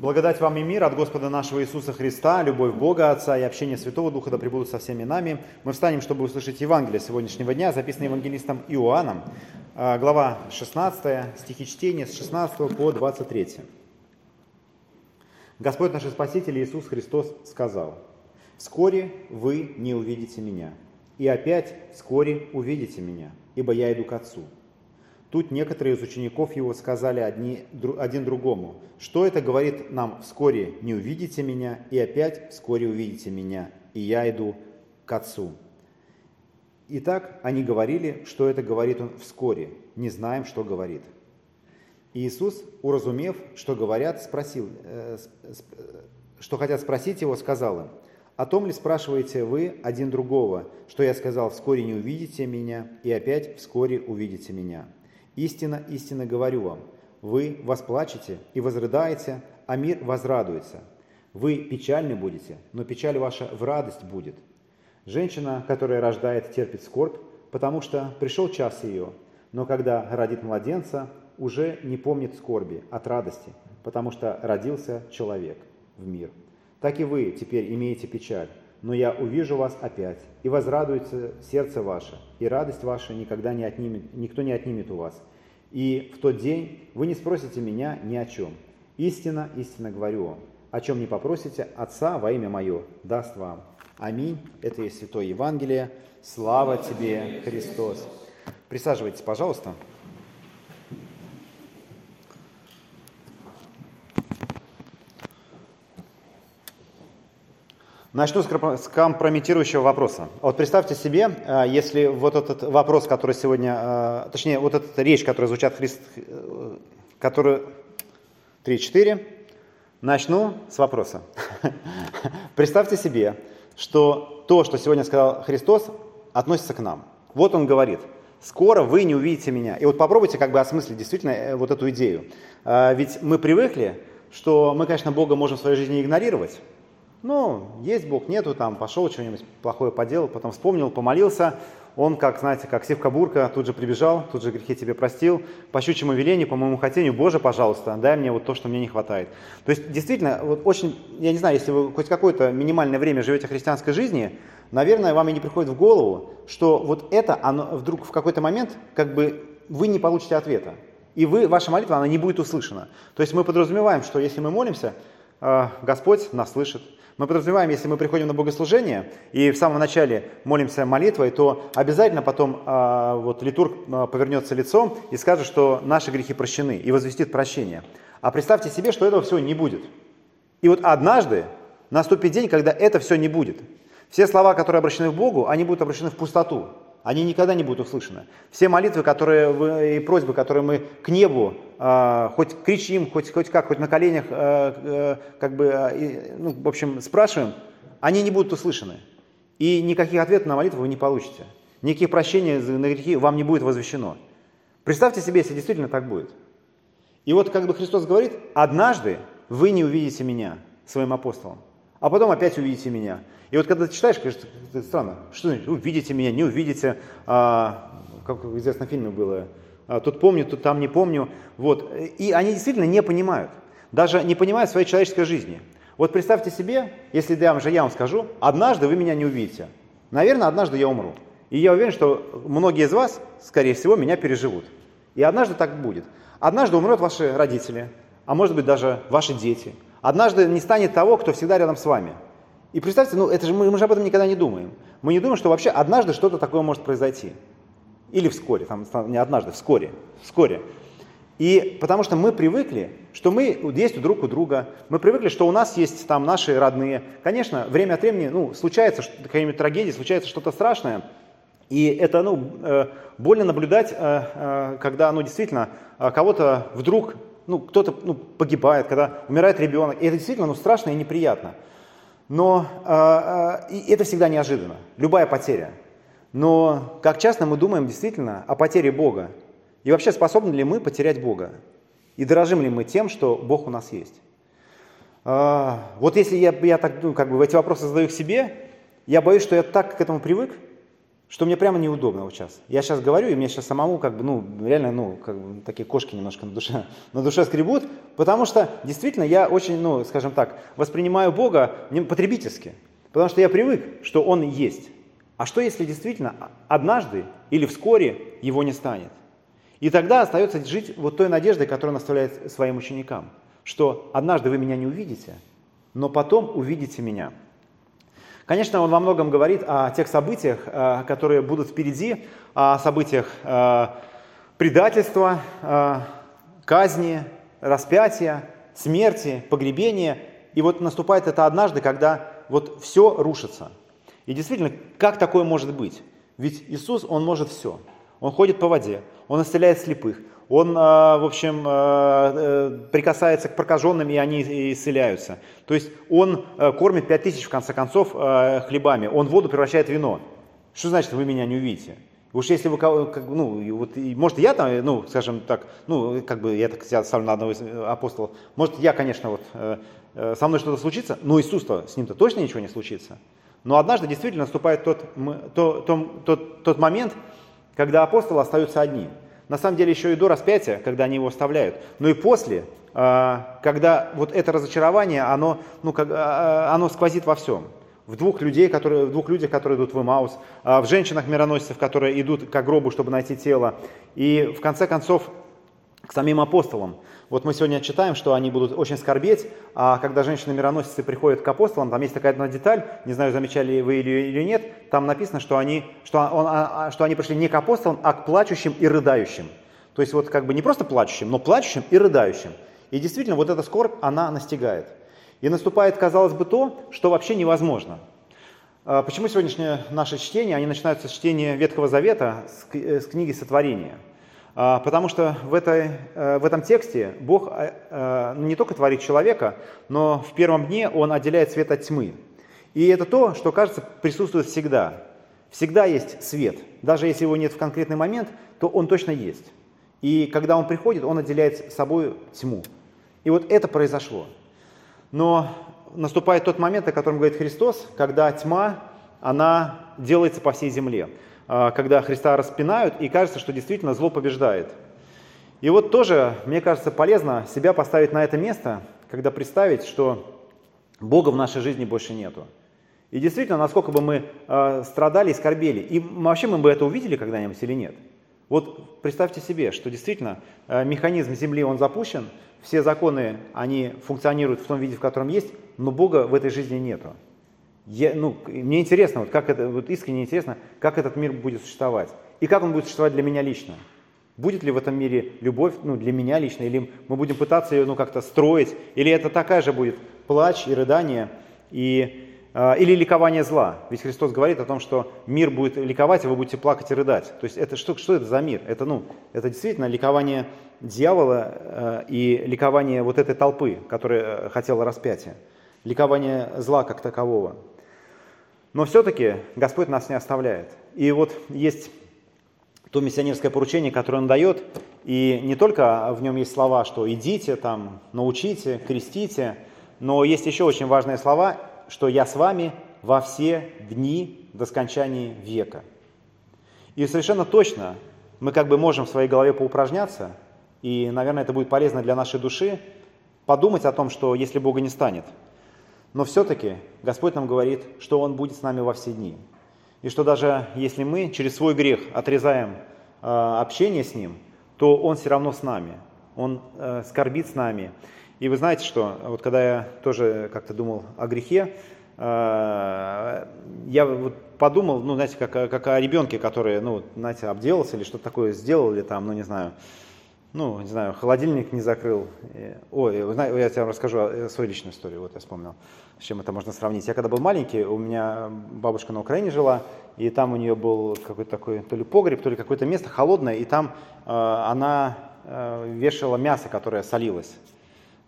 Благодать вам и мир от Господа нашего Иисуса Христа, любовь Бога Отца и общение Святого Духа да пребудут со всеми нами. Мы встанем, чтобы услышать Евангелие сегодняшнего дня, записанное евангелистом Иоанном, а, глава 16, стихи чтения с 16 по 23. Господь наш Спаситель Иисус Христос сказал, «Вскоре вы не увидите Меня, и опять вскоре увидите Меня, ибо я иду к Отцу». Тут некоторые из учеников его сказали одни, один другому, что это говорит нам вскоре не увидите меня, и опять вскоре увидите меня, и я иду к Отцу. Итак, они говорили, что это говорит он вскоре, не знаем, что говорит. Иисус, уразумев, что говорят, спросил, э, э, что хотят спросить его, сказал им, «О том ли спрашиваете вы один другого, что я сказал, вскоре не увидите меня, и опять вскоре увидите меня?» Истинно, истинно говорю вам, вы восплачете и возрыдаете, а мир возрадуется. Вы печальны будете, но печаль ваша в радость будет. Женщина, которая рождает, терпит скорбь, потому что пришел час ее, но когда родит младенца, уже не помнит скорби от радости, потому что родился человек в мир. Так и вы теперь имеете печаль, но я увижу вас опять, и возрадуется сердце ваше, и радость ваша никогда не отнимет, никто не отнимет у вас. И в тот день вы не спросите меня ни о чем. Истинно, истинно говорю вам, о чем не попросите, Отца во имя Мое даст вам. Аминь. Это есть Святое Евангелие. Слава тебе, Христос. Присаживайтесь, пожалуйста. Начну с компрометирующего вопроса. Вот представьте себе, э, если вот этот вопрос, который сегодня, э, точнее, вот эта речь, которая звучит Христ, э, которую 3-4, начну с вопроса. Представьте себе, что то, что сегодня сказал Христос, относится к нам. Вот он говорит, скоро вы не увидите меня. И вот попробуйте как бы осмыслить действительно вот эту идею. Ведь мы привыкли, что мы, конечно, Бога можем в своей жизни игнорировать, ну, есть Бог, нету, там, пошел, что-нибудь плохое поделал, потом вспомнил, помолился, он, как, знаете, как сивка-бурка, тут же прибежал, тут же грехи тебе простил, по щучьему велению, по моему хотению, Боже, пожалуйста, дай мне вот то, что мне не хватает. То есть, действительно, вот очень, я не знаю, если вы хоть какое-то минимальное время живете христианской жизни, наверное, вам и не приходит в голову, что вот это, оно вдруг в какой-то момент, как бы, вы не получите ответа. И вы, ваша молитва, она не будет услышана. То есть мы подразумеваем, что если мы молимся, Господь нас слышит, мы подразумеваем, если мы приходим на богослужение и в самом начале молимся молитвой, то обязательно потом э, вот, литург э, повернется лицом и скажет, что наши грехи прощены и возвестит прощение. А представьте себе, что этого всего не будет. И вот однажды наступит день, когда это все не будет. Все слова, которые обращены к Богу, они будут обращены в пустоту они никогда не будут услышаны. Все молитвы которые, и просьбы, которые мы к небу, э, хоть кричим, хоть, хоть как, хоть на коленях, э, э, как бы, э, ну, в общем, спрашиваем, они не будут услышаны. И никаких ответов на молитву вы не получите. Никаких прощений на грехи вам не будет возвещено. Представьте себе, если действительно так будет. И вот как бы Христос говорит, однажды вы не увидите меня своим апостолом, а потом опять увидите меня. И вот когда ты читаешь, кажется, это странно, что увидите меня, не увидите, а, как в известном фильме было, а, тут помню, тут там не помню. Вот. И они действительно не понимают, даже не понимают своей человеческой жизни. Вот представьте себе, если я вам, же я вам скажу, однажды вы меня не увидите. Наверное, однажды я умру. И я уверен, что многие из вас, скорее всего, меня переживут. И однажды так будет. Однажды умрут ваши родители, а может быть даже ваши дети. Однажды не станет того, кто всегда рядом с вами – и представьте, ну это же мы, мы же об этом никогда не думаем. Мы не думаем, что вообще однажды что-то такое может произойти. Или вскоре, там, не однажды, вскоре, вскоре. И потому что мы привыкли, что мы есть друг у друга, мы привыкли, что у нас есть там наши родные. Конечно, время от времени, ну, случается какая-нибудь трагедия, случается что-то страшное, и это, ну, э, больно наблюдать, э, э, когда, ну, действительно, кого-то вдруг, ну, кто-то ну, погибает, когда умирает ребенок, и это действительно, ну, страшно и неприятно. Но э, э, это всегда неожиданно, любая потеря. Но как часто мы думаем действительно о потере Бога? И вообще способны ли мы потерять Бога? И дорожим ли мы тем, что Бог у нас есть? Э, вот если я, я так, ну, как бы эти вопросы задаю к себе, я боюсь, что я так к этому привык, что мне прямо неудобно вот сейчас. Я сейчас говорю, и мне сейчас самому как бы, ну, реально, ну, как бы такие кошки немножко на душе, на душе скребут, потому что действительно я очень, ну, скажем так, воспринимаю Бога потребительски, потому что я привык, что Он есть. А что если действительно однажды или вскоре Его не станет? И тогда остается жить вот той надеждой, которую он оставляет своим ученикам, что однажды вы меня не увидите, но потом увидите меня. Конечно, он во многом говорит о тех событиях, э, которые будут впереди, о событиях э, предательства, э, казни, распятия, смерти, погребения. И вот наступает это однажды, когда вот все рушится. И действительно, как такое может быть? Ведь Иисус, Он может все. Он ходит по воде, Он исцеляет слепых, он, а, в общем, а, э, прикасается к прокаженным, и они исцеляются. То есть он э, кормит пять тысяч, в конце концов, э, хлебами. Он воду превращает в вино. Что значит, вы меня не увидите? Уж если вы, ну, вот, может, я там, ну, скажем так, ну, как бы я так себя ставлю на одного из апостолов, может, я, конечно, вот, со мной что-то случится, но Иисус-то, с ним-то точно ничего не случится. Но однажды действительно наступает тот, тот, тот, тот момент, когда апостолы остаются одни – на самом деле еще и до распятия, когда они его оставляют, но и после, а, когда вот это разочарование, оно, ну, а, а, оно сквозит во всем. В двух, людей, которые, в двух людях, которые идут в Имаус, в женщинах-мироносцев, которые идут к гробу, чтобы найти тело. И в конце концов к самим апостолам. Вот мы сегодня читаем, что они будут очень скорбеть, а когда женщины-мироносицы приходят к апостолам, там есть такая одна деталь, не знаю, замечали вы или, нет, там написано, что они, что, он, а, а, что они пришли не к апостолам, а к плачущим и рыдающим. То есть вот как бы не просто плачущим, но плачущим и рыдающим. И действительно, вот эта скорбь, она настигает. И наступает, казалось бы, то, что вообще невозможно. А почему сегодняшнее наше чтение, они начинаются с чтения Ветхого Завета, с, с книги Сотворения – потому что в, этой, э, в этом тексте Бог э, э, не только творит человека, но в первом дне Он отделяет свет от тьмы. И это то, что, кажется, присутствует всегда. Всегда есть свет. Даже если его нет в конкретный момент, то он точно есть. И когда он приходит, он отделяет собой тьму. И вот это произошло. Но наступает тот момент, о котором говорит Христос, когда тьма, она делается по всей земле. А, когда Христа распинают, и кажется, что действительно зло побеждает. И вот тоже, мне кажется, полезно себя поставить на это место, когда представить, что Бога в нашей жизни больше нету. И действительно, насколько бы мы э, страдали и скорбели, и вообще мы бы это увидели когда-нибудь или нет. Вот представьте себе, что действительно э, механизм Земли, он запущен, все законы, они функционируют в том виде, в котором есть, но Бога в этой жизни нету. Я, ну, мне интересно, вот как это, вот искренне интересно, как этот мир будет существовать. И как он будет существовать для меня лично. Будет ли в этом мире любовь, ну, для меня лично, или мы будем пытаться ее, ну, как-то строить, или это такая же будет плач и рыдание, и, э, или ликование зла. Ведь Христос говорит о том, что мир будет ликовать, а вы будете плакать и рыдать. То есть это что, что это за мир? Это, ну, это действительно ликование дьявола э, и ликование вот этой толпы, которая э, хотела распятия ликование зла как такового. Но все-таки Господь нас не оставляет. И вот есть то миссионерское поручение, которое Он дает, и не только в нем есть слова, что идите, там, научите, крестите, но есть еще очень важные слова, что я с вами во все дни до скончания века. И совершенно точно мы как бы можем в своей голове поупражняться, и, наверное, это будет полезно для нашей души, подумать о том, что если Бога не станет – но все-таки Господь нам говорит, что Он будет с нами во все дни. И что даже если мы через свой грех отрезаем э, общение с Ним, то Он все равно с нами. Он э, скорбит с нами. И вы знаете, что вот когда я тоже как-то думал о грехе, э, я вот подумал, ну, знаете, как, как о ребенке, который, ну, знаете, обделался или что-то такое сделал, или там, ну, не знаю, ну, не знаю, холодильник не закрыл. Ой, я тебе расскажу э, свою личную историю, вот я вспомнил, с чем это можно сравнить. Я когда был маленький, у меня бабушка на Украине жила, и там у нее был какой-то такой, то ли погреб, то ли какое-то место холодное, и там э, она э, вешала мясо, которое солилось.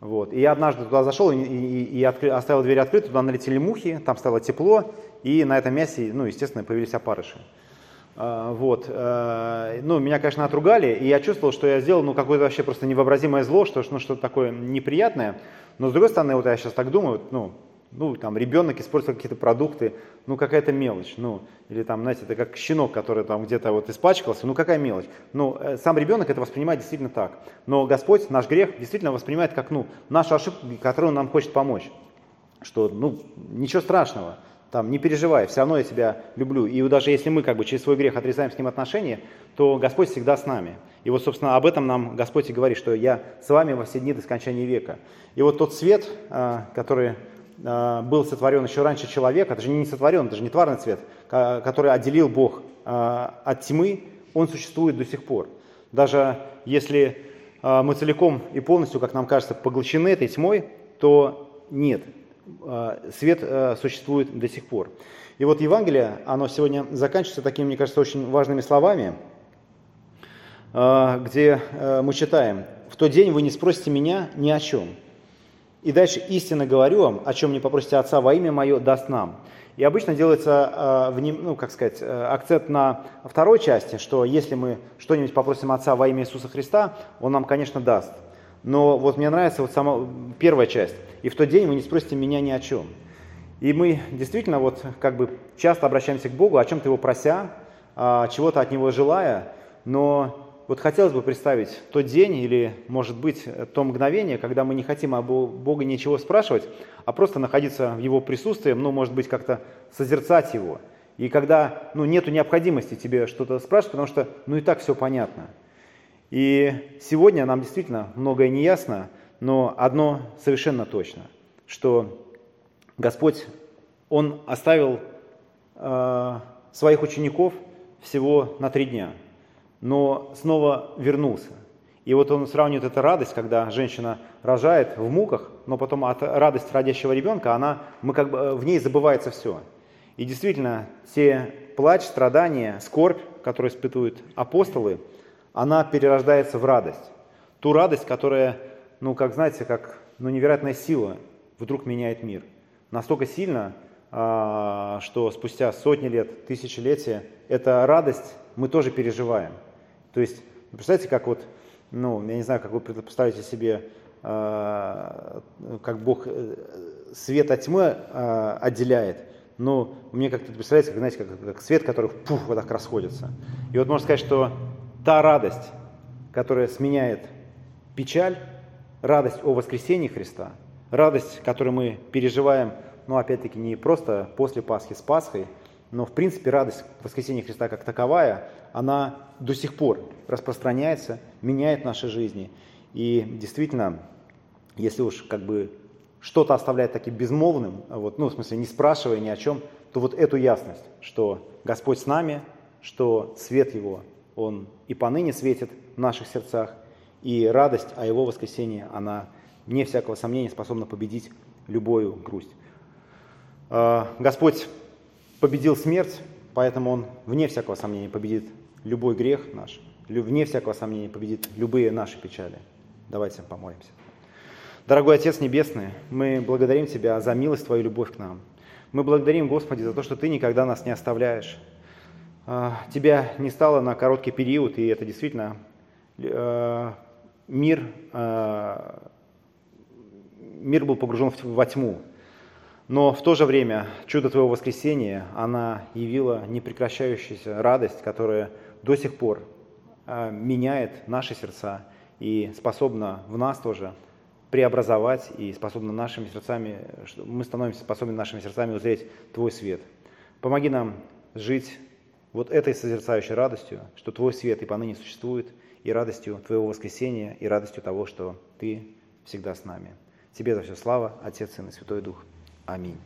Вот. И я однажды туда зашел и, и, и откры, оставил дверь открытой, туда налетели мухи, там стало тепло, и на этом мясе, ну, естественно, появились опарыши. А, вот. Э, ну, меня, конечно, отругали, и я чувствовал, что я сделал ну, какое-то вообще просто невообразимое зло, что, ну, что-то такое неприятное. Но, с другой стороны, вот я сейчас так думаю, ну, Ну, там, ребенок использовал какие-то продукты, ну, какая-то мелочь, ну, или там, знаете, это как щенок, который там где-то вот испачкался, ну, какая мелочь. Ну, э, сам ребенок это воспринимает действительно так. Но Господь наш грех действительно воспринимает как, ну, нашу ошибку, которую он нам хочет помочь. Что, ну, ничего страшного, там, не переживай, все равно я тебя люблю. И даже если мы как бы через свой грех отрезаем с ним отношения, то Господь всегда с нами. И вот, собственно, об этом нам Господь и говорит, что я с вами во все дни до скончания века. И вот тот свет, а, который а, был сотворен еще раньше человека, это же не сотворен, это же не тварный цвет, который отделил Бог а, от тьмы, он существует до сих пор. Даже если мы целиком и полностью, как нам кажется, поглощены этой тьмой, то нет, свет существует до сих пор. И вот Евангелие, оно сегодня заканчивается такими, мне кажется, очень важными словами – а, где мы читаем, «В тот день вы не спросите меня ни о чем». И дальше истинно говорю вам, о чем не попросите Отца во имя Мое, даст нам. И обычно делается ну, как сказать, акцент на второй части, что если мы что-нибудь попросим Отца во имя Иисуса Христа, Он нам, конечно, даст. Но вот мне нравится вот сама первая часть. «И в тот день вы не спросите меня ни о чем». И мы действительно вот как бы часто обращаемся к Богу, о чем-то Его прося, а, чего-то от Него желая, но вот хотелось бы представить тот день или, может быть, то мгновение, когда мы не хотим об Бога ничего спрашивать, а просто находиться в Его присутствии, ну, может быть, как-то созерцать Его. И когда ну, нет необходимости тебе что-то спрашивать, потому что ну и так все понятно. И сегодня нам действительно многое не ясно, но одно совершенно точно, что Господь, Он оставил э, своих учеников всего на три дня – но снова вернулся. И вот он сравнивает эту радость, когда женщина рожает в муках, но потом от радости родящего ребенка, она, мы как бы, э, в ней забывается все. И действительно, те плач, страдания, скорбь, которые испытывают апостолы, она перерождается в радость. Ту радость, которая, ну, как знаете, как ну, невероятная сила вдруг меняет мир. Настолько сильно, а, что спустя сотни лет, тысячелетия, эта радость мы тоже переживаем. То есть, представьте, как вот, ну, я не знаю, как вы представляете себе, э, как Бог э, свет от тьмы э, отделяет, но мне как-то представляется, как, знаете, как, как свет, который пух, вот так расходится. И вот можно сказать, что та радость, которая сменяет печаль, радость о воскресении Христа, радость, которую мы переживаем, ну, опять-таки, не просто после Пасхи с Пасхой, но, в принципе, радость воскресения Христа как таковая, она до сих пор распространяется, меняет наши жизни. И действительно, если уж как бы что-то оставляет таким безмолвным, вот, ну, в смысле, не спрашивая ни о чем, то вот эту ясность, что Господь с нами, что свет Его, Он и поныне светит в наших сердцах, и радость о Его воскресении, она, вне всякого сомнения, способна победить любую грусть. А, Господь победил смерть, поэтому Он, вне всякого сомнения, победит любой грех наш, вне всякого сомнения победит любые наши печали. Давайте помолимся. Дорогой Отец Небесный, мы благодарим Тебя за милость Твою любовь к нам. Мы благодарим, Господи, за то, что Ты никогда нас не оставляешь. А, тебя не стало на короткий период, и это действительно э, мир, э, мир был погружен во тьму, но в то же время чудо Твоего воскресения, она явила непрекращающуюся радость, которая до сих пор а, меняет наши сердца и способна в нас тоже преобразовать и способна нашими сердцами, мы становимся способны нашими сердцами узреть Твой свет. Помоги нам жить вот этой созерцающей радостью, что Твой свет и поныне существует, и радостью Твоего воскресения, и радостью того, что Ты всегда с нами. Тебе за все слава, Отец, Сын и Святой Дух. Аминь.